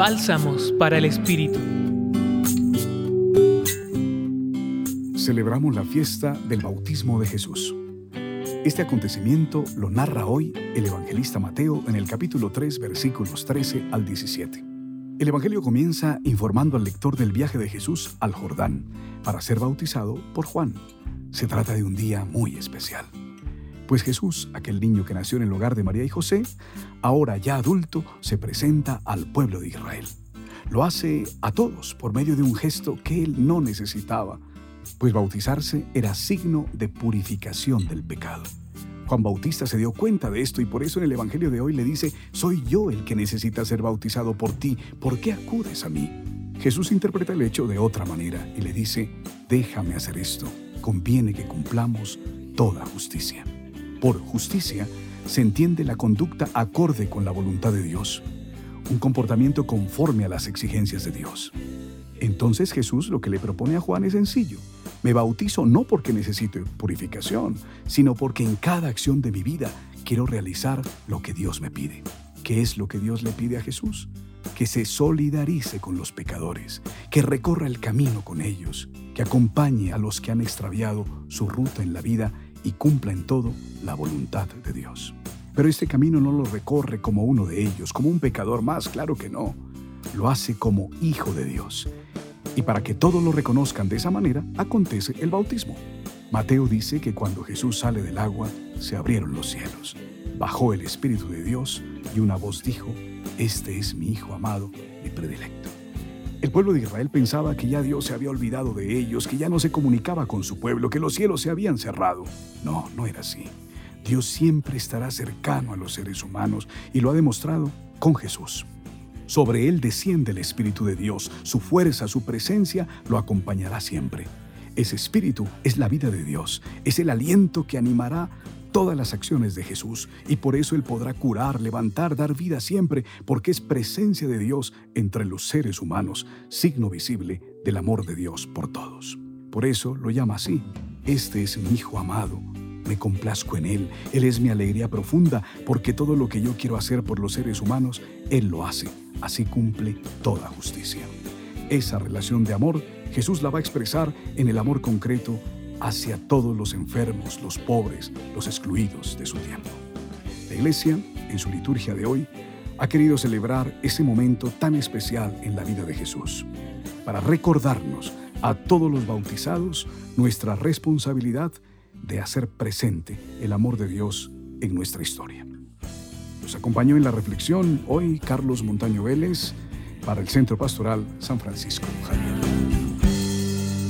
Bálsamos para el Espíritu. Celebramos la fiesta del bautismo de Jesús. Este acontecimiento lo narra hoy el evangelista Mateo en el capítulo 3 versículos 13 al 17. El Evangelio comienza informando al lector del viaje de Jesús al Jordán para ser bautizado por Juan. Se trata de un día muy especial. Pues Jesús, aquel niño que nació en el hogar de María y José, ahora ya adulto, se presenta al pueblo de Israel. Lo hace a todos por medio de un gesto que él no necesitaba, pues bautizarse era signo de purificación del pecado. Juan Bautista se dio cuenta de esto y por eso en el Evangelio de hoy le dice, soy yo el que necesita ser bautizado por ti, ¿por qué acudes a mí? Jesús interpreta el hecho de otra manera y le dice, déjame hacer esto, conviene que cumplamos toda justicia. Por justicia se entiende la conducta acorde con la voluntad de Dios, un comportamiento conforme a las exigencias de Dios. Entonces Jesús lo que le propone a Juan es sencillo. Me bautizo no porque necesite purificación, sino porque en cada acción de mi vida quiero realizar lo que Dios me pide. ¿Qué es lo que Dios le pide a Jesús? Que se solidarice con los pecadores, que recorra el camino con ellos, que acompañe a los que han extraviado su ruta en la vida y cumpla en todo la voluntad de Dios. Pero este camino no lo recorre como uno de ellos, como un pecador más, claro que no. Lo hace como hijo de Dios. Y para que todos lo reconozcan de esa manera, acontece el bautismo. Mateo dice que cuando Jesús sale del agua, se abrieron los cielos, bajó el Espíritu de Dios y una voz dijo, Este es mi Hijo amado y predilecto. El pueblo de Israel pensaba que ya Dios se había olvidado de ellos, que ya no se comunicaba con su pueblo, que los cielos se habían cerrado. No, no era así. Dios siempre estará cercano a los seres humanos y lo ha demostrado con Jesús. Sobre él desciende el Espíritu de Dios, su fuerza, su presencia lo acompañará siempre. Ese Espíritu es la vida de Dios, es el aliento que animará todas las acciones de Jesús y por eso Él podrá curar, levantar, dar vida siempre, porque es presencia de Dios entre los seres humanos, signo visible del amor de Dios por todos. Por eso lo llama así, este es mi Hijo amado, me complazco en Él, Él es mi alegría profunda, porque todo lo que yo quiero hacer por los seres humanos, Él lo hace, así cumple toda justicia. Esa relación de amor Jesús la va a expresar en el amor concreto hacia todos los enfermos, los pobres, los excluidos de su tiempo. La Iglesia, en su liturgia de hoy, ha querido celebrar ese momento tan especial en la vida de Jesús, para recordarnos a todos los bautizados nuestra responsabilidad de hacer presente el amor de Dios en nuestra historia. Nos acompañó en la reflexión hoy Carlos Montaño Vélez para el Centro Pastoral San Francisco Javier.